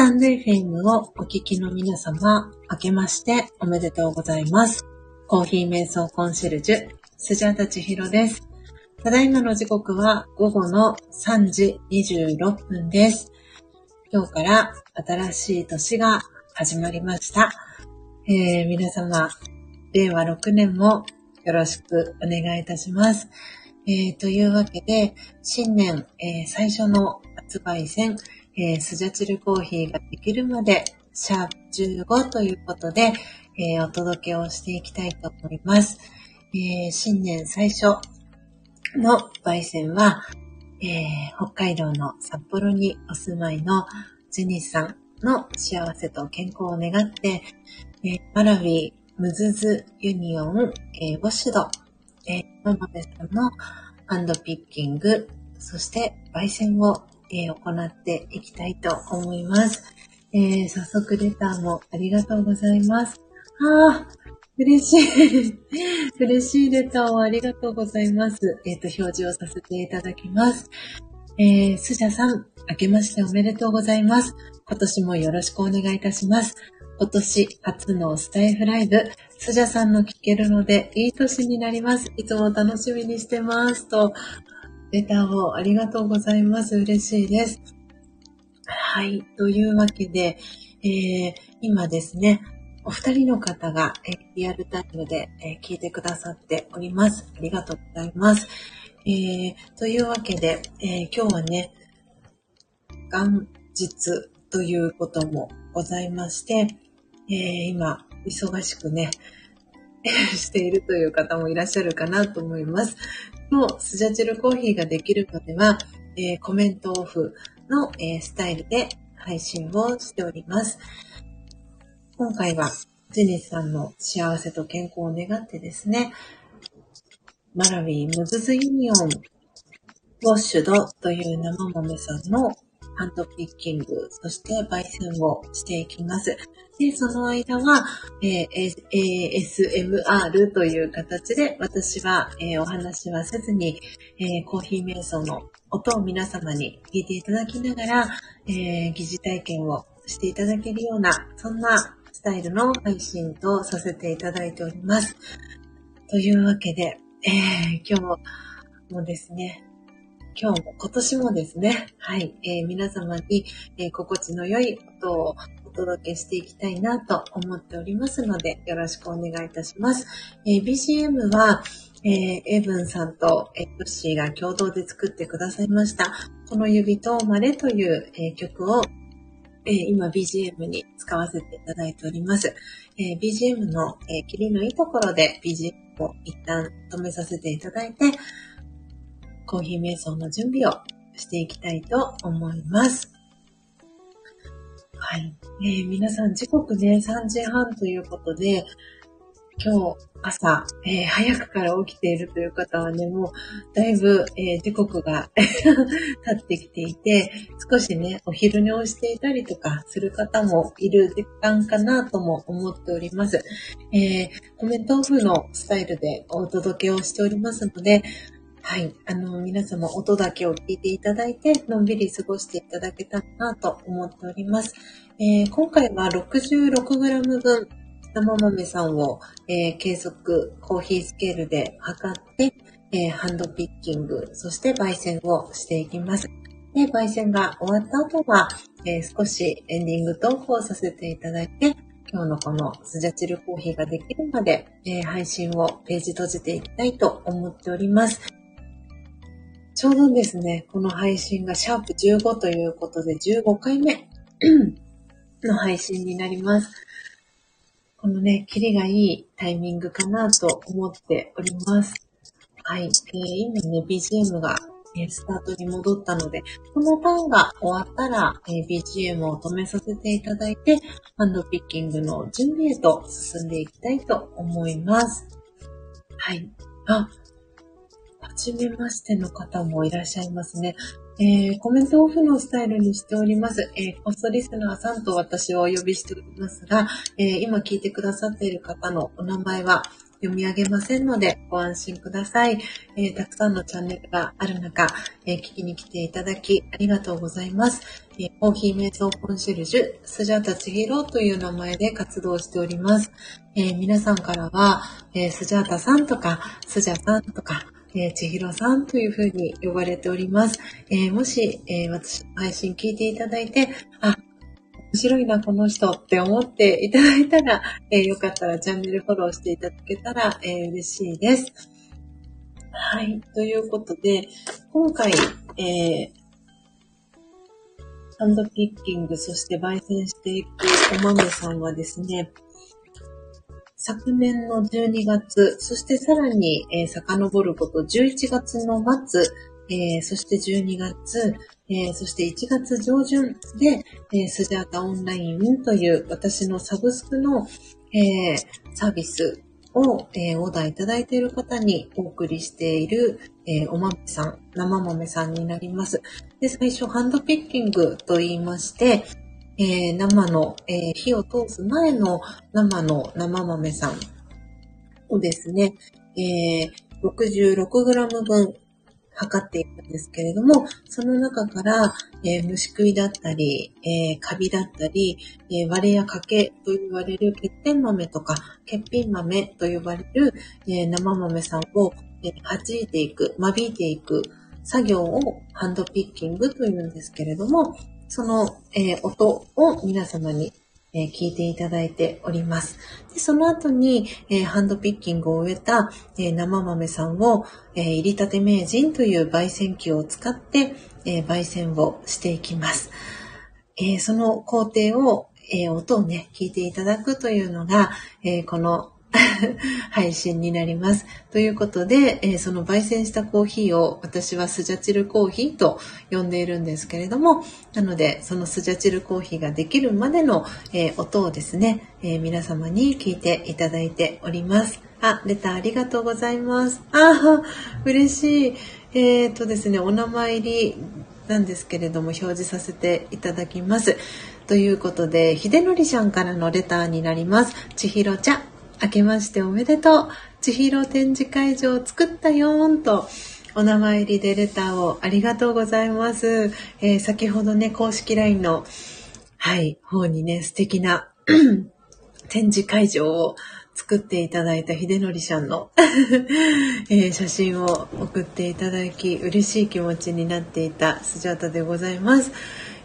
タンド FM をお聞きの皆様、明けましておめでとうございます。コーヒー瞑想コンシェルジュ、スジャタチヒロです。ただいまの時刻は午後の3時26分です。今日から新しい年が始まりました。えー、皆様、令和6年もよろしくお願いいたします。えー、というわけで、新年、えー、最初の焙煎、えー、スジャチルコーヒーができるまで、シャープ15ということで、えー、お届けをしていきたいと思います。えー、新年最初の焙煎は、え、北海道の札幌にお住まいのジェニスさんの幸せと健康を願って、えー、マラウィムズズユニオン、えー、ウォッシュド、えー、ママベさんのハンドピッキング、そして焙煎をえ、行っていきたいと思います。えー、早速レターもありがとうございます。ああ、嬉しい。嬉しいレターをありがとうございます。えっ、ー、と、表示をさせていただきます。えー、スジャさん、明けましておめでとうございます。今年もよろしくお願いいたします。今年初のスタイフライブ、スジャさんの聞けるので、いい年になります。いつも楽しみにしてます。と、レターをありがとうございます。嬉しいです。はい。というわけで、えー、今ですね、お二人の方が、えリアルタイムで、え聞いてくださっております。ありがとうございます。えー、というわけで、えー、今日はね、元日ということもございまして、えー、今、忙しくね、しているという方もいらっしゃるかなと思います。のスジャチルコーヒーができるまでは、えー、コメントオフの、えー、スタイルで配信をしております。今回はジェニスさんの幸せと健康を願ってですね、マラウィムズズユニオンウォッシュドという生豆さんのハンドピッキング、そして焙煎をしていきます。で、その間は、えー、ASMR という形で、私は、えー、お話はせずに、えー、コーヒー瞑想の音を皆様に聞いていただきながら、え疑似体験をしていただけるような、そんなスタイルの配信とさせていただいております。というわけで、え今日もですね、今日も今年もですね、はい、えー、皆様に、えー、心地の良い音をお届けしていきたいなと思っておりますので、よろしくお願いいたします。えー、BGM は、えー、エブンさんとエッシーが共同で作ってくださいました。この指とまれという、え、曲を、えー、今 BGM に使わせていただいております。え BGM の、え切りのいいところで BGM を一旦止めさせていただいて、コーヒー瞑想の準備をしていきたいと思います。はい。えー、皆さん時刻ね、3時半ということで、今日朝、えー、早くから起きているという方はね、もうだいぶ、えー、時刻が 経ってきていて、少しね、お昼寝をしていたりとかする方もいる時間かなとも思っております。えー、コメントオフのスタイルでお届けをしておりますので、はい。あの、皆様音だけを聞いていただいて、のんびり過ごしていただけたらなと思っております。えー、今回は 66g 分、生豆さんを、えー、計測、コーヒースケールで測って、えー、ハンドピッキング、そして焙煎をしていきます。で、焙煎が終わった後は、えー、少しエンディングトークをさせていただいて、今日のこのスジャチルコーヒーができるまで、えー、配信をページ閉じていきたいと思っております。ちょうどですね、この配信がシャープ15ということで15回目の配信になります。このね、キリがいいタイミングかなと思っております。はい。えー、今ね、BGM が、えスタートに戻ったので、このターンが終わったら、えー、BGM を止めさせていただいて、ハンドピッキングの準備へと進んでいきたいと思います。はい。あ、初めましての方もいらっしゃいますね。えー、コメントオフのスタイルにしております。えー、コストリスナーさんと私をお呼びしておりますが、えー、今聞いてくださっている方のお名前は、読み上げませんのでご安心ください。えー、たくさんのチャンネルがある中、えー、聞きに来ていただきありがとうございます。えー、コーヒー瞑想コンシェルジュ、スジャータチヒロという名前で活動しております。え皆さんからは、えスジャータさんとか、スジャさんとか、えー、千尋さんというふうに呼ばれております。えー、もし、えー、私の配信聞いていただいて、あ、面白いな、この人って思っていただいたら、えー、よかったらチャンネルフォローしていただけたら、えー、嬉しいです。はい。ということで、今回、えー、ハンドピッキング、そして焙煎していくお豆さんはですね、昨年の12月、そしてさらに、えー、遡ること11月の末、えー、そして12月、えー、そして1月上旬で、えー、スジャータオンラインという私のサブスクの、え、サービスを、えー、オーダーいただいている方にお送りしている、えー、お豆さん、生豆さんになります。で、最初ハンドピッキングと言いまして、えー、生の、えー、火を通す前の生の生豆さんをですね、えー、66g 分測っていくんですけれども、その中から、えー、虫食いだったり、えー、カビだったり、えー、割れや欠けと言われる欠点豆とか欠品豆と呼ばれる、え生豆さんを、え弾いていく、間引いていく作業をハンドピッキングというんですけれども、その、えー、音を皆様に、えー、聞いていただいております。でその後に、えー、ハンドピッキングを終えた、え生豆さんを、え入りたて名人という焙煎機を使って、え焙煎をしていきます。えその工程を、え音をね、聞いていただくというのが、えこの 配信になります。ということで、えー、その焙煎したコーヒーを私はスジャチルコーヒーと呼んでいるんですけれども、なので、そのスジャチルコーヒーができるまでの、えー、音をですね、えー、皆様に聞いていただいております。あ、レターありがとうございます。あ嬉しい。えっ、とですね、お名前入りなんですけれども、表示させていただきます。ということで、秀則ちゃんからのレターになります。ちひろちゃん、明けましておめでとう。千尋展示会場を作ったよーんと、お名前入りでレターをありがとうございます。えー、先ほどね、公式 LINE の、はい、方にね、素敵な 展示会場を作っていただいた秀則さんの えー、写真を送っていただき、嬉しい気持ちになっていたスジャータでございます。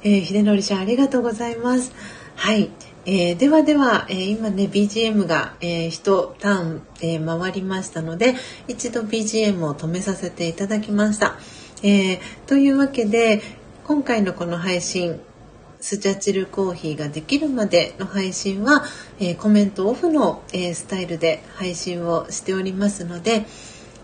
えー、秀則さんありがとうございます。はい。えー、ではでは、えー、今ね BGM が、えー、1ターン、えー、回りましたので一度 BGM を止めさせていただきました。えー、というわけで今回のこの配信スチャチルコーヒーができるまでの配信は、えー、コメントオフの、えー、スタイルで配信をしておりますので、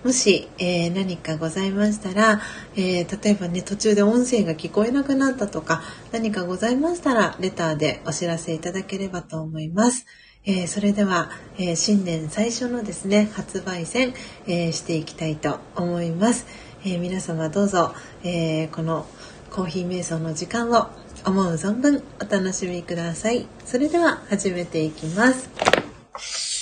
もし、えー、何かございましたら、えー、例えばね途中で音声が聞こえなくなったとか何かございましたらレターでお知らせいただければと思います。えー、それでは、え新年最初のですね発売戦、えしていきたいと思います。え皆様どうぞ、えこのコーヒー瞑想の時間を思う存分お楽しみください。それでは始めていきます。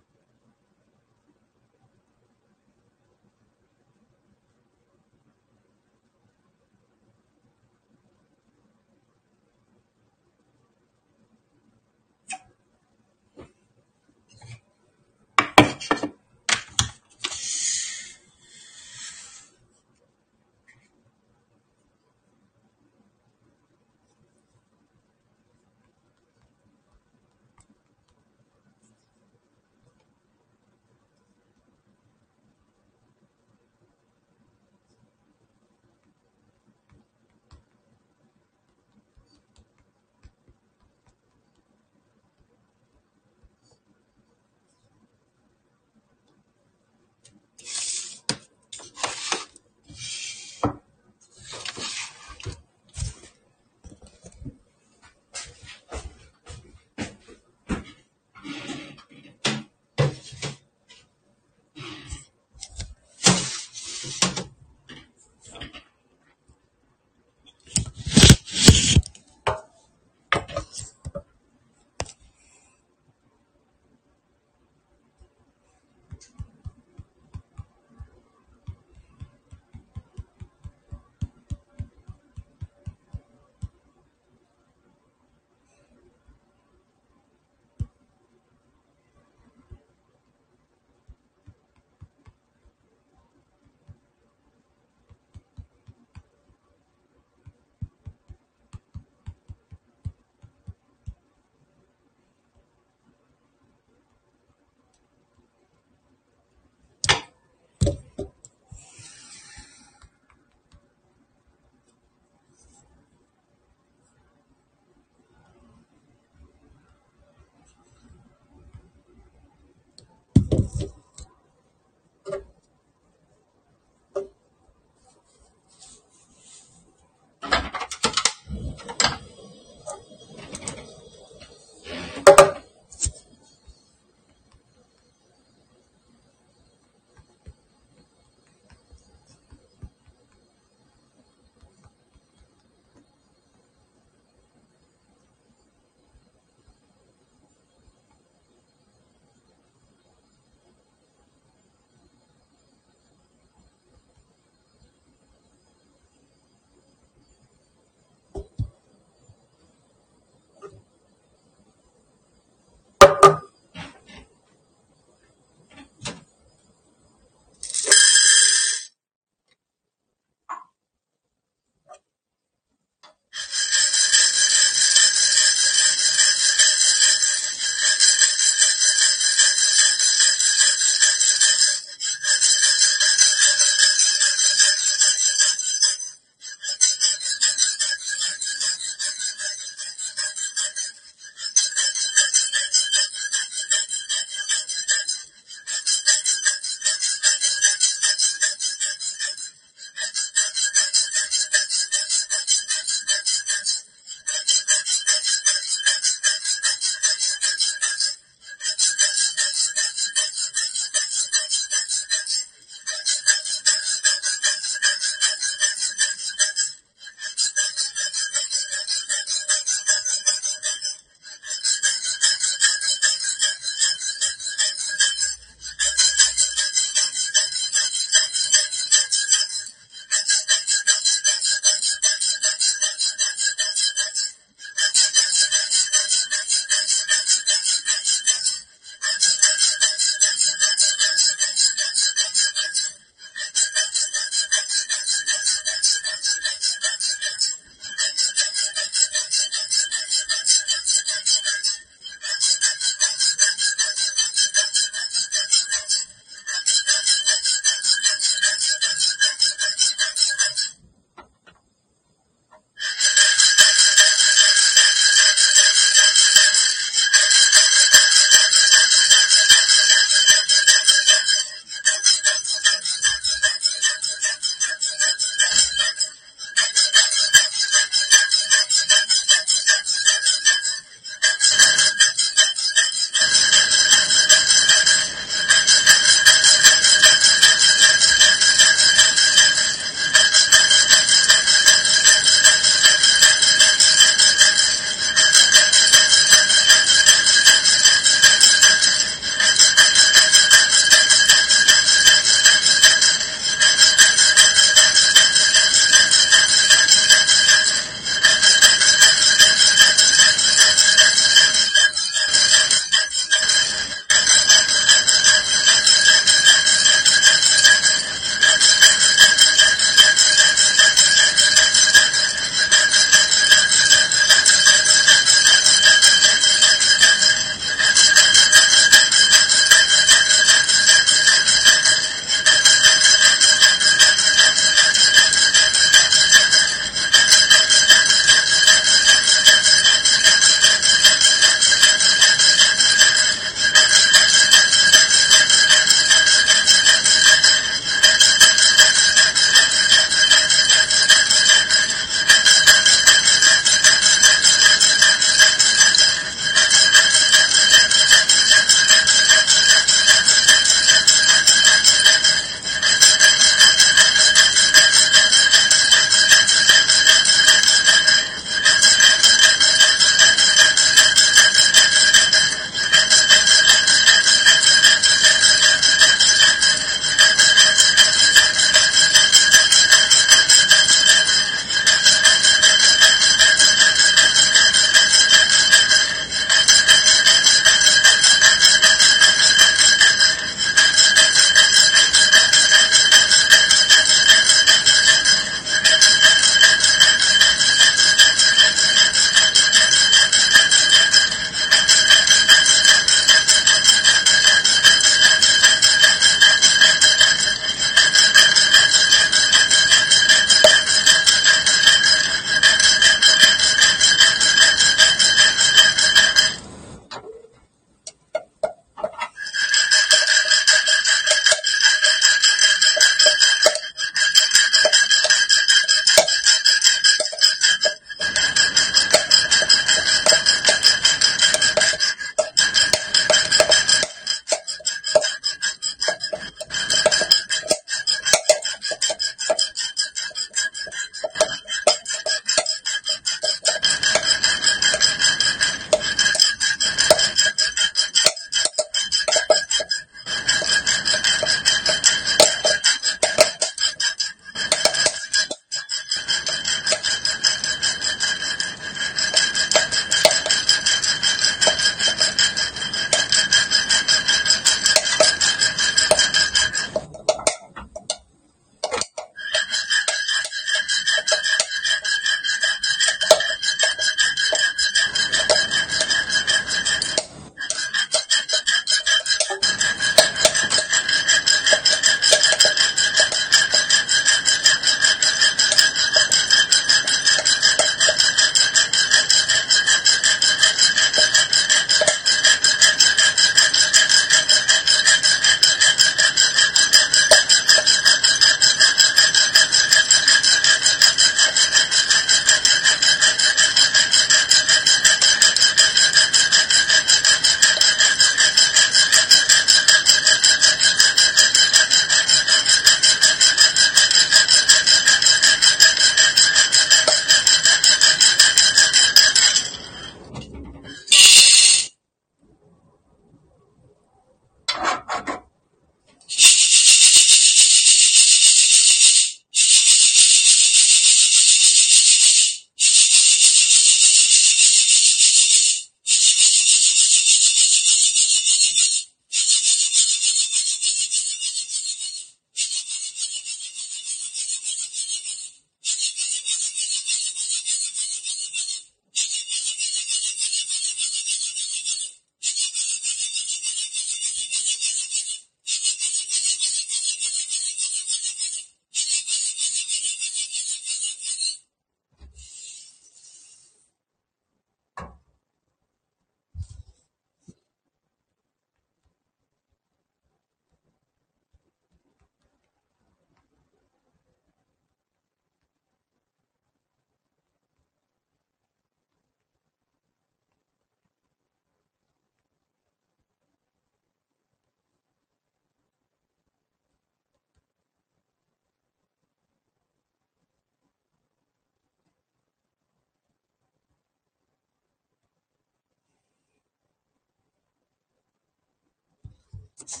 フフフ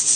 フ。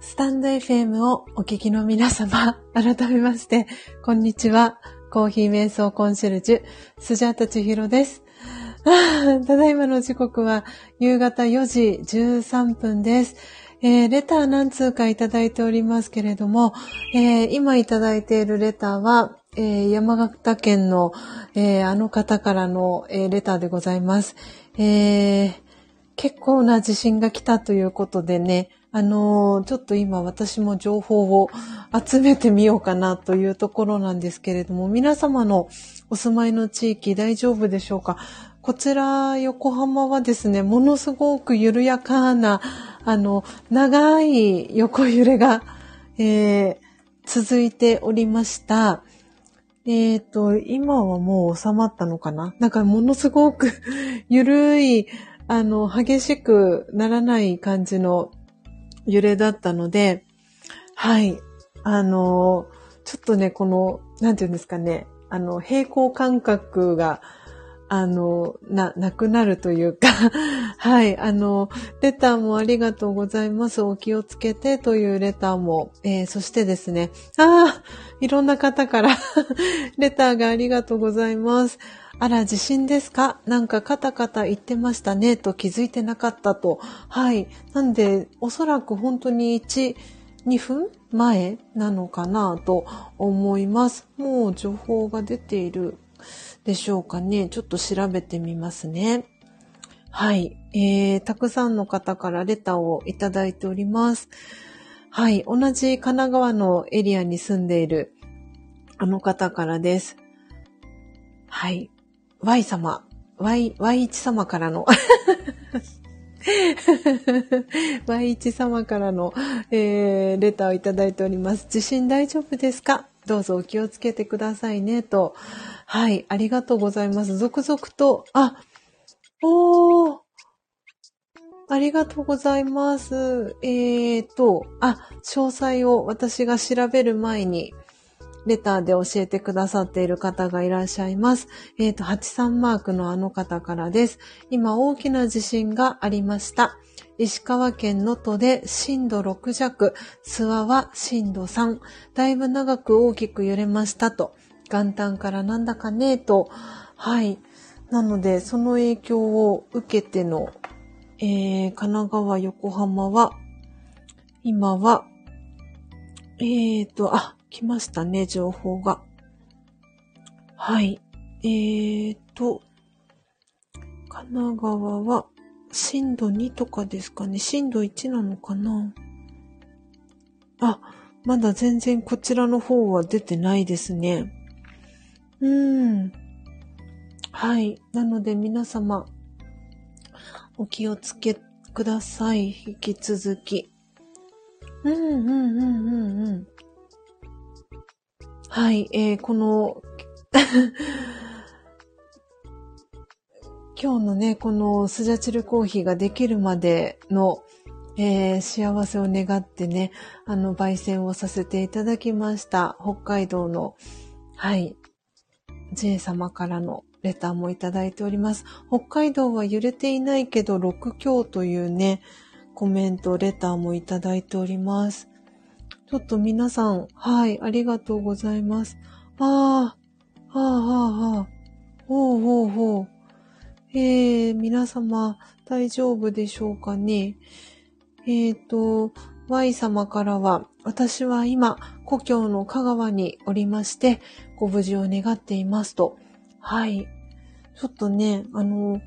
スタンド FM をお聞きの皆様、改めまして、こんにちは。コーヒー瞑想コンシェルジュ、スジャータチヒロです。ただいまの時刻は夕方4時13分です。えー、レター何通かいただいておりますけれども、えー、今いただいているレターは、えー、山形県の、えあの方からの、えレターでございます。えー結構な地震が来たということでね、あのー、ちょっと今私も情報を集めてみようかなというところなんですけれども、皆様のお住まいの地域大丈夫でしょうか？こちら、横浜はですね、ものすごく緩やかな、あの、長い横揺れが、えー、続いておりました。えっ、ー、と、今はもう収まったのかな？なんかものすごく ゆるい、あの、激しくならない感じの揺れだったので、はい。あの、ちょっとね、この、なんていうんですかね、あの、平行感覚が、あの、な、なくなるというか はい、あの、レターもありがとうございます。お気をつけてというレターも、えー、そしてですね、ああ、いろんな方から レターがありがとうございます。あら、地震ですか？なんかカタカタ言ってましたねと気づいてなかったと。はい。なんで、おそらく本当に1、2分前なのかなと思います。もう情報が出ているでしょうかね。ちょっと調べてみますね。はい。えー、たくさんの方からレターをいただいております。はい。同じ神奈川のエリアに住んでいるあの方からです。はい。Y 様、Y、Y1 様からの Y1 様からの、えー、レターをいただいております。地震大丈夫ですか？どうぞお気をつけてくださいね、と。はい、ありがとうございます。続々と、あ、おー、ありがとうございます。えーと、あ、詳細を私が調べる前に、レターで教えてくださっている方がいらっしゃいます。えっ、ー、と、83マークのあの方からです。今大きな地震がありました。石川県能登で震度6弱、諏訪は震度3、だいぶ長く大きく揺れましたと。元旦からなんだかねと。はい。なので、その影響を受けての、えー、神奈川、横浜は、今は、えーと、あ、来ましたね、情報が。はい。えーと、神奈川は震度2とかですかね。震度1なのかなあ、まだ全然こちらの方は出てないですね。うーん。はい。なので皆様、お気をつけください。引き続き。うん、うん、うん、うん、うん。はい。えー、この 今日のね、このスジャチルコーヒーができるまでの、えー、幸せを願ってね、あの、焙煎をさせていただきました。北海道の、はい、J 様からのレターもいただいております。北海道は揺れていないけど6強というね、コメント、レターもいただいております。ちょっと皆さん、はい、ありがとうございます。ああ、はあ、はあ、はあ。ほうほうほう。えー、皆様大丈夫でしょうかね？えっ、ー、と、Y 様からは、私は今、故郷の香川におりまして、ご無事を願っていますと。はい。ちょっとね、あの、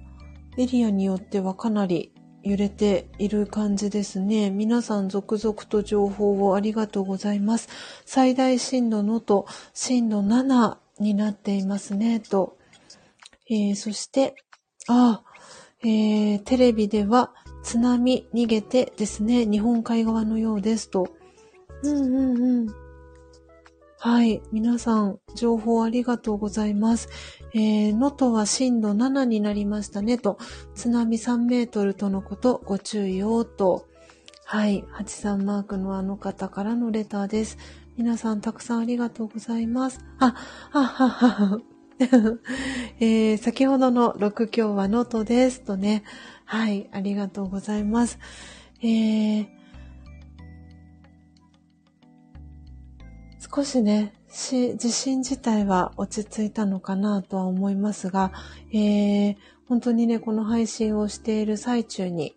エリアによってはかなり揺れている感じですね。皆さん続々と情報をありがとうございます。最大震度のと震度7になっていますね、と。えー、そして、ああ、えー、テレビでは津波逃げてですね、日本海側のようですと。うんうんうん。はい。皆さん、情報ありがとうございます。えー、能登は震度7になりましたねと、津波3メートルとのことご注意をと。はい。83マークのあの方からのレターです。皆さんたくさんありがとうございます。あ、ははは。えー、先ほどの6強は能登ですとね。はい、ありがとうございます。えー、少しね、地震自体は落ち着いたのかなとは思いますが、えー、本当にね、この配信をしている最中に、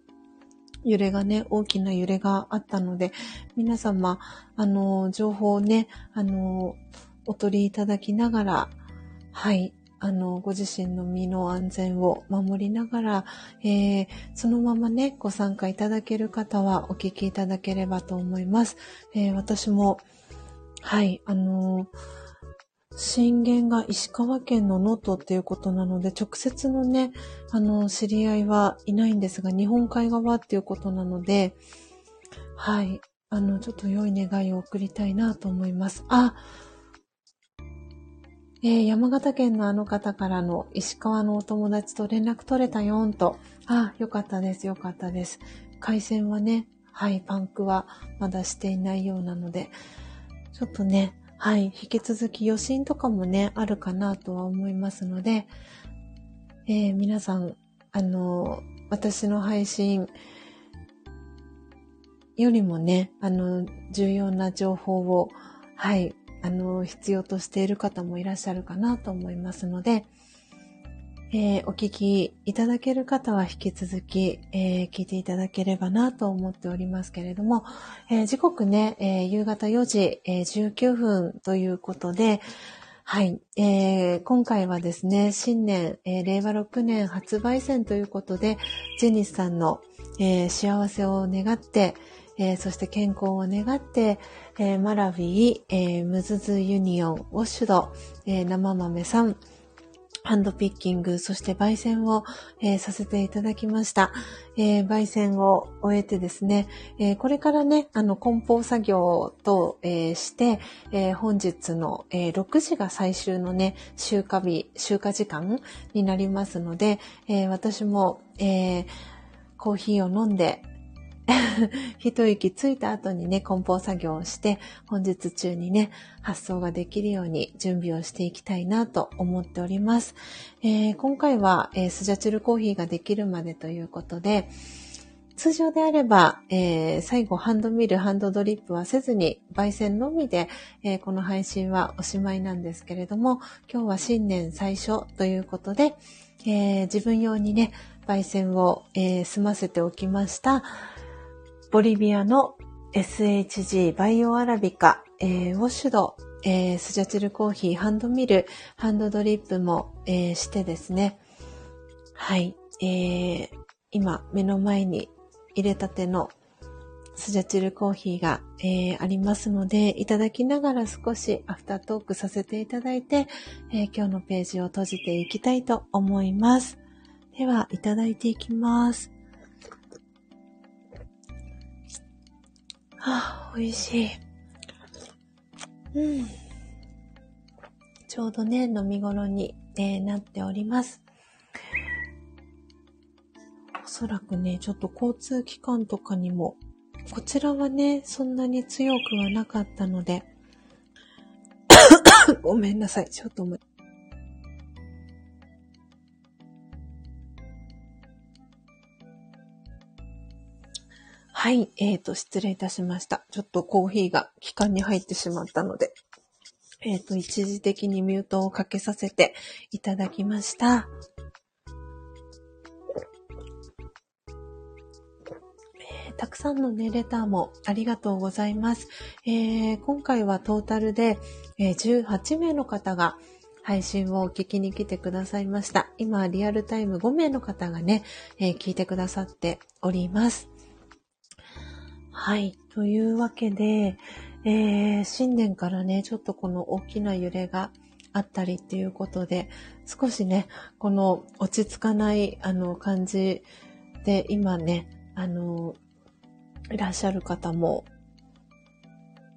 揺れがね、大きな揺れがあったので、皆様、あの、情報をね、あの、お取りいただきながら、はい。あの、ご自身の身の安全を守りながら、えー、そのままね、ご参加いただける方はお聞きいただければと思います。えー、私も、はい、あの震源が石川県の能登っていうことなので、直接のね、あの、知り合いはいないんですが、日本海側っていうことなので、はい、あの、ちょっと良い願いを送りたいなと思います。あ、えー、山形県のあの方からの石川のお友達と連絡取れたよんと。あ、よかったです、よかったです。回線はね、はい、パンクはまだしていないようなので、ちょっとね、はい、引き続き余震とかもね、あるかなとは思いますので、えー、皆さん、あの、私の配信よりもね、あの、重要な情報を、はい、あの、必要としている方もいらっしゃるかなと思いますので、えー、お聞きいただける方は引き続き、えー、聞いていただければなと思っておりますけれども、えー、時刻ね、え夕方4時、え19分ということで、はい、えー、今回はですね、新年、え令和6年発売戦ということで、ジェニスさんの、え幸せを願って、え、そして健康を願って、え、マラビー、えー、ムズズユニオン、ウォッシュド、え生豆さん、ハンドピッキング、そして焙煎を、えー、させていただきました。えー、焙煎を終えてですね、えー、これからね、あの、梱包作業と、えして、え本日の、え6時が最終のね、集荷日、集荷時間になりますので、え私も、えコーヒーを飲んで、一息ついた後にね、梱包作業をして、本日中にね、発送ができるように準備をしていきたいなと思っております。えー、今回は、えー、スジャチルコーヒーができるまでということで、通常であれば、えー、最後ハンドミル、ハンドドリップはせずに、焙煎のみで、えー、この配信はおしまいなんですけれども、今日は新年最初ということで、えー、自分用にね、焙煎を、え済ませておきました。ボリビアの、SHG バイオアラビカ、えー、ウォッシュド、えー、スジャチルコーヒー、ハンドミル、ハンドドリップも、えー、してですね。はい。えー、今、目の前に入れたてのスジャチルコーヒーが、えー、ありますので、いただきながら少しアフタートークさせていただいて、えー、今日のページを閉じていきたいと思います。では、いただいていきます。あ、美味しい。うん。ちょうどね、飲み頃に、えー、なっております。おそらくね、ちょっと交通機関とかにも、こちらはね、そんなに強くはなかったので、ごめんなさい。ちょっとはい、えーと、失礼いたしました。ちょっとコーヒーが気管に入ってしまったので、えっ、ー、と、一時的にミュートをかけさせていただきました。たくさんのね、レターもありがとうございます。えー、今回はトータルで、え18名の方が配信を聞きに来てくださいました。今、リアルタイム5名の方がね、え聞いてくださっております。はい。というわけで、えー、新年からね、ちょっとこの大きな揺れがあったりっていうことで、少しね、この落ち着かない、あの、感じで、今ね、あの、いらっしゃる方も、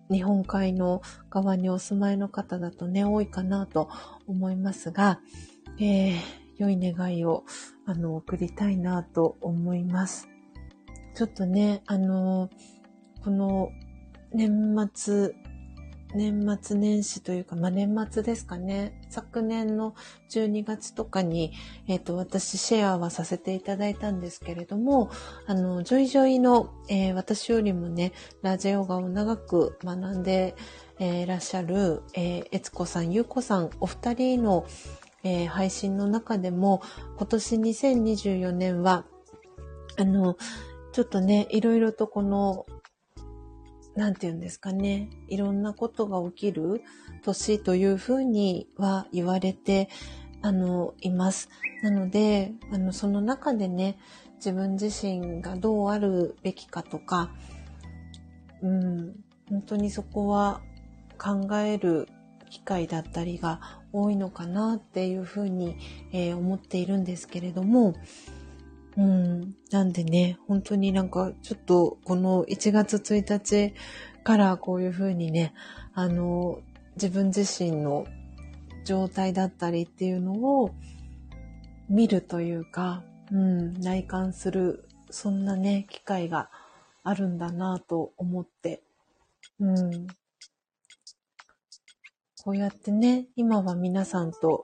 日本海の側にお住まいの方だとね、多いかなと思いますが、えー、良い願いを、あの、送りたいなと思います。ちょっとね、あの、この年末、年末年始というか、まあ、年末ですかね。昨年の12月とかに、えっ、ー、と、私シェアはさせていただいたんですけれども、あの、ジョイジョイの、えー、私よりもね、ラジャヨガを長く学んで、えー、いらっしゃる、えー、えつこさん、ゆうこさん、お二人の、え、配信の中でも、今年2024年は、あの、ちょっとね、いろいろとこの、なんて言うんですかね、いろんなことが起きる年というふうには言われて、あの、います。なので、あの、その中でね、自分自身がどうあるべきかとか、うん、本当にそこは考える機会だったりが多いのかなっていうふうに、えー、思っているんですけれども、うん。なんでね、本当になんかちょっとこの1月1日からこういうふうにね、あの、自分自身の状態だったりっていうのを見るというか、うん、内観する、そんなね、機会があるんだなと思って、うん。こうやってね、今は皆さんと、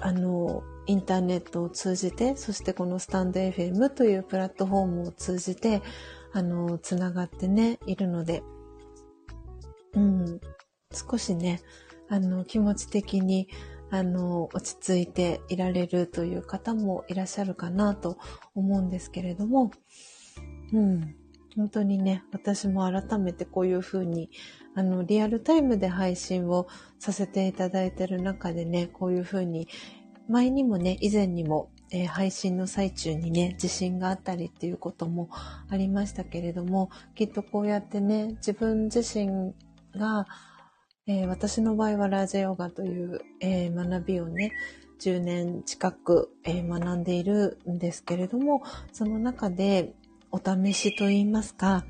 あの、インターネットを通じて、そしてこのスタンド FM というプラットフォームを通じて、あの、つながってね、いるので、うん、少しね、あの、気持ち的に、あの、落ち着いていられるという方もいらっしゃるかなと思うんですけれども、うん、本当にね、私も改めてこういうふうに、あの、リアルタイムで配信をさせていただいている中でね、こういうふうに前にもね、以前にも、えー、配信の最中にね、地震があったりっていうこともありましたけれども、きっとこうやってね、自分自身が、えー、私の場合はラージェヨガという、えー、学びをね、10年近く、え学んでいるんですけれども、その中でお試しといいますか、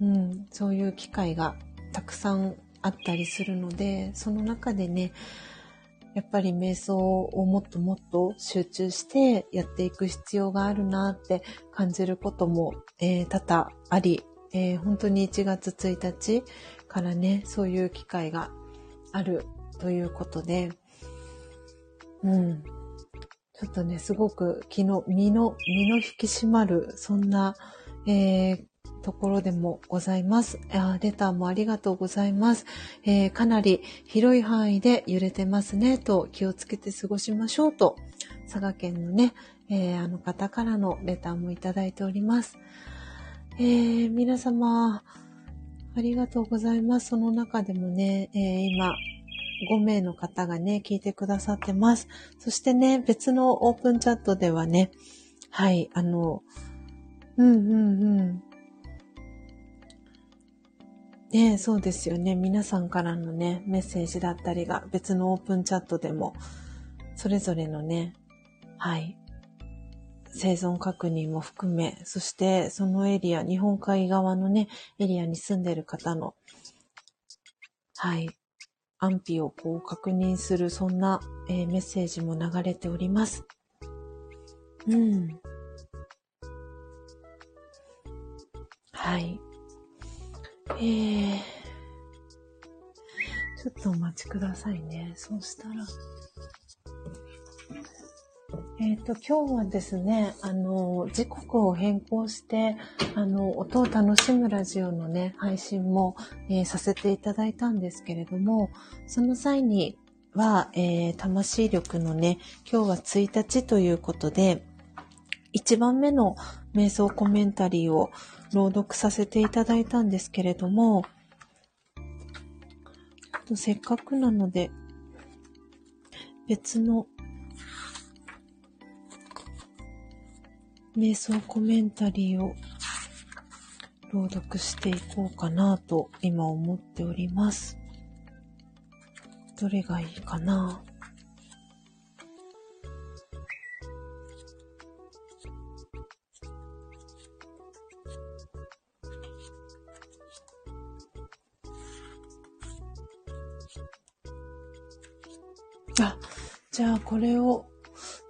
うん、そういう機会がたくさんあったりするので、その中でね、やっぱり瞑想をもっともっと集中してやっていく必要があるなって感じることも、えー、多々あり、えー、本当に1月1日からね、そういう機会があるということで、うん。ちょっとね、すごく気の、身の、身の引き締まる、そんな、えー、ところでもございます。あレターもありがとうございます、えー、かなり広い範囲で揺れてますねと気をつけて過ごしましょうと、佐賀県のね、えー、あの方からのレターもいただいております。えー、皆様、ありがとうございます。その中でもね、えー、今、5名の方がね、聞いてくださってます。そしてね、別のオープンチャットではね、はい、あの、うんうんうん。ねそうですよね。皆さんからのね、メッセージだったりが別のオープンチャットでも、それぞれのね、はい、生存確認も含め、そしてそのエリア、日本海側のね、エリアに住んでる方の、はい、安否をこう確認する、そんな、えー、メッセージも流れております。うん。はい。えー、ちょっとお待ちくださいね。そうしたら。えっ、ー、と、今日はですね、あの、時刻を変更して、あの、音を楽しむラジオのね、配信も、えー、させていただいたんですけれども、その際には、えー、魂力のね、今日は1日ということで、1番目の瞑想コメンタリーを朗読させていただいたんですけれども、せっかくなので、別の瞑想コメンタリーを朗読していこうかなと今思っております。どれがいいかな？じゃあこれを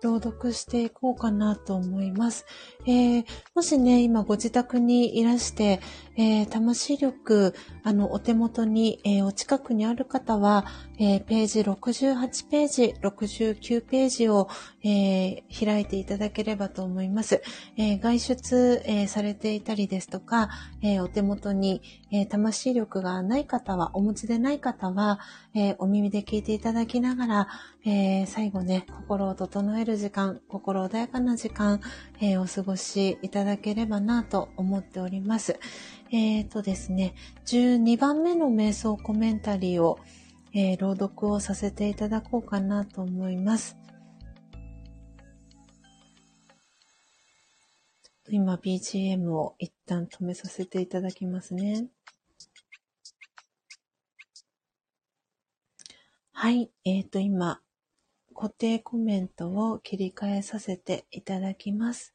朗読していこうかなと思います。えー、もしね、今ご自宅にいらして、えー、魂力、あの、お手元に、えー、お近くにある方は、え、ページ68ページ、69ページを、え、開いていただければと思います。え、外出、え、されていたりですとか、え、お手元に、え、魂力がない方は、お持ちでない方は、え、お耳で聞いていただきながら、え、最後ね、心を整える時間、心穏やかな時間、え、お過ごししいただければなと思っております。えっ、ー、とですね、12番目の瞑想コメンタリーを、えー、朗読をさせていただこうかなと思います。今 BGM を一旦止めさせていただきますね。はい。えっ、ー、と、今、固定コメントを切り替えさせていただきます。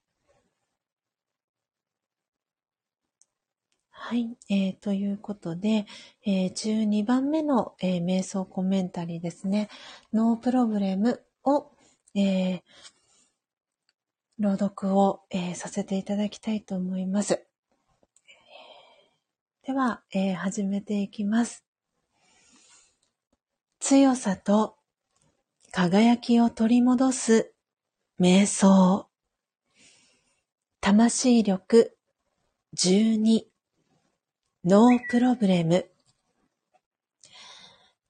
はい。えー、ということで、えー、12番目の、えー、瞑想コメンタリーですね。ノープロブレムを、えー、朗読を、えー、させていただきたいと思います。では、えー、始めていきます。強さと輝きを取り戻す瞑想。魂力12ノープロブレム。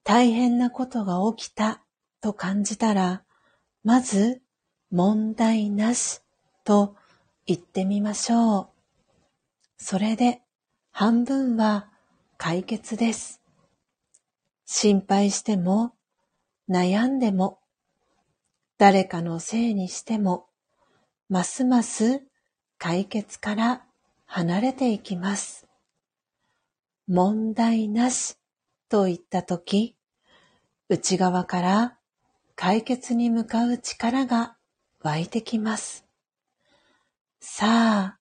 大変なことが起きたと感じたら、まず問題なしと言ってみましょう。それで半分は解決です。心配しても悩んでも誰かのせいにしてもますます解決から離れていきます。問題なしと言ったとき、内側から解決に向かう力が湧いてきます。さあ、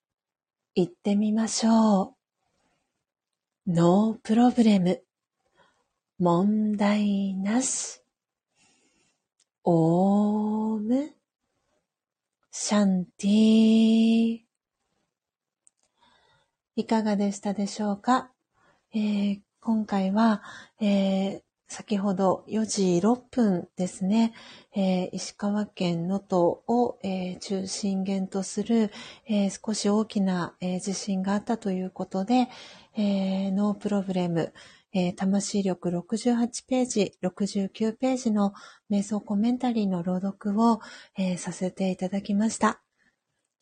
行ってみましょう。ノープロブレム。問題なし。オーム。シャンティいかがでしたでしょうか？えー、今回は、えー、先ほど4時6分ですね、えー、石川県能登を、えー、中心源とする、えー、少し大きな、え、地震があったということで、え、ノープロブレム、え、魂力68ページ、69ページの瞑想コメンタリーの朗読を、え、させていただきました。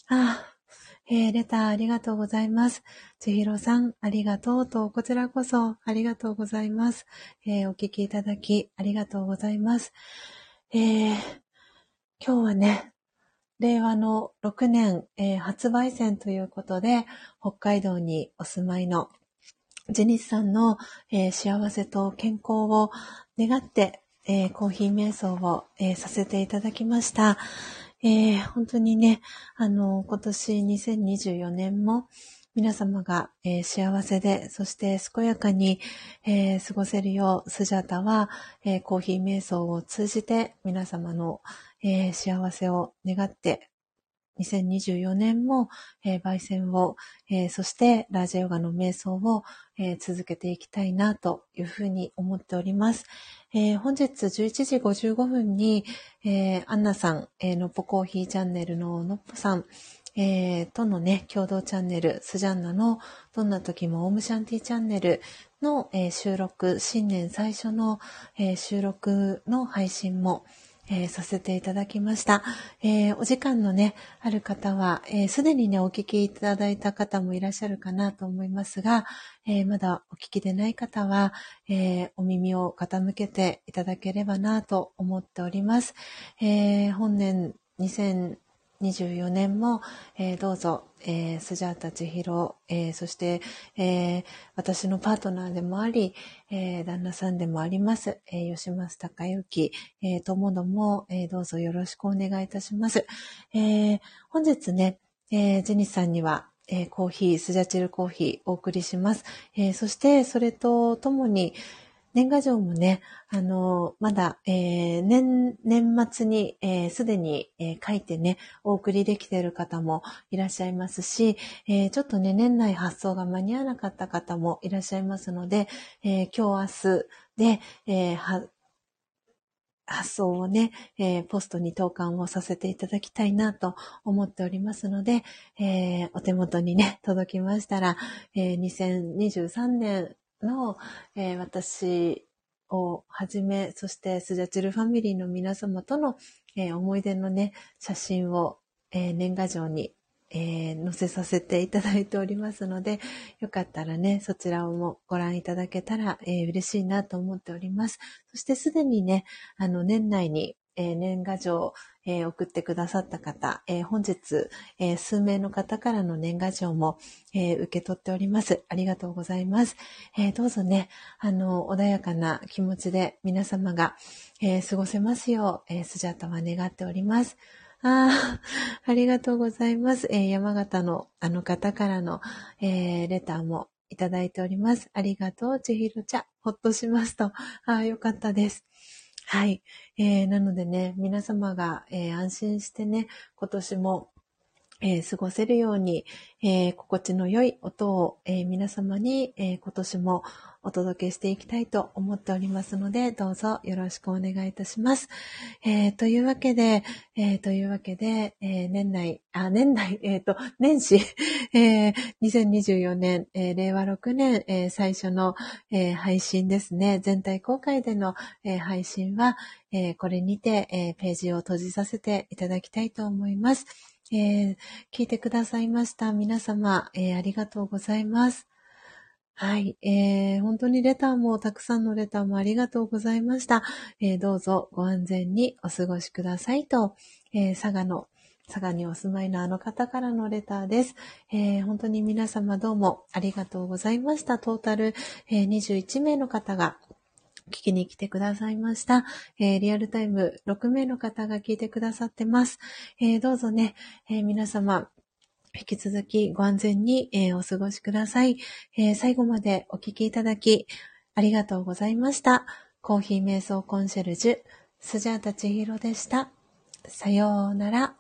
あえー、レターありがとうございます。ちひろさん、ありがとうと、こちらこそありがとうございます。えー、お聞きいただきありがとうございます。えー、今日はね、令和の6年、えー、発売戦ということで、北海道にお住まいのジェニスさんの、えー、幸せと健康を願って、えー、コーヒー瞑想を、えさせていただきました。え本当にね、あの、今年2024年も皆様が、え幸せで、そして健やかに、え過ごせるよう、スジャタは、えコーヒー瞑想を通じて皆様の、え、幸せを願って、2024年も、え、焙煎を、え、そしてラージャヨガの瞑想を、え、続けていきたいなというふうに思っております。えー、本日11時55分に、えー、アンナさん、えー、のっぽコーヒーチャンネルののっぽさん、えー、とのね、共同チャンネル、スジャンナのどんな時もオームシャンティチャンネルの、えー、収録、新年最初の、えー、収録の配信も、えー、させていただきました。えー、お時間のね、ある方は、す、え、で、にね、お聞きいただいた方もいらっしゃるかなと思いますが、えー、まだお聞きでない方は、えお耳を傾けていただければなと思っております。え本年2 24年も、えー、どうぞ、えー、スジャータ千尋、えー、そして、えー、私のパートナーでもあり、えー、旦那さんでもあります、えー、吉松隆之、えー、ともども、えー、どうぞよろしくお願いいたします。えー、本日ね、えー、ジェニスさんには、えー、コーヒー、スジャチルコーヒーお送りします。えー、そして、それとともに、年賀状もね、あの、まだ、えー、年、年末に、えす、でに、えー、書いてね、お送りできている方もいらっしゃいますし、え、ちょっとね、年内発送が間に合わなかった方もいらっしゃいますので、え、今日明日で、えー、発送をね、えー、ポストに投函をさせていただきたいなと思っておりますので、えー、お手元にね、届きましたら、えー、2023年の、えー、私をはじめ、そしてスジャチルファミリーの皆様との、えー、思い出のね、写真を、えー、年賀状に、え載せさせていただいておりますので、よかったらね、そちらをもご覧いただけたら、え嬉しいなと思っております。そしてすでにね、あの、年内に、えー、年賀状、えー、送ってくださった方、えー、本日、え数名の方からの年賀状も、え受け取っております。ありがとうございます。えどうぞね、あの、穏やかな気持ちで皆様が、え過ごせますよう、えスジャタは願っております。ああ、ありがとうございます。え山形のあの方からの、えレターもいただいております。ありがとう、ちひろちゃん。ほっとしますと。ああ、よかったです。はい。えー、なのでね、皆様が、えー、安心してね、今年も、えー、過ごせるように、え心地の良い音を、え皆様に、え今年もお届けしていきたいと思っておりますので、どうぞよろしくお願いいたします。えー、というわけで、えー、というわけで、えー、年内、あ、年内、えっ、と、年始、え2024年、え令和6年、え最初の、え配信ですね。全体公開での、え配信は、えこれにて、えページを閉じさせていただきたいと思います。え、聞いてくださいました皆様、え、ありがとうございます。はい、えー、本当にレターも、たくさんのレターもありがとうございました。えー、どうぞご安全にお過ごしくださいと、えー、佐賀の、佐賀にお住まいのあの方からのレターです。えー、本当に皆様どうもありがとうございました。トータル、えー、21名の方が聞きに来てくださいました。えー、リアルタイム6名の方が聞いてくださってます。えー、どうぞね、えー、皆様、引き続きご安全に、えー、お過ごしください、えー、最後までお聞きいただき、ありがとうございました。コーヒー瞑想コンシェルジュ、スジャータチヒロでした。さようなら。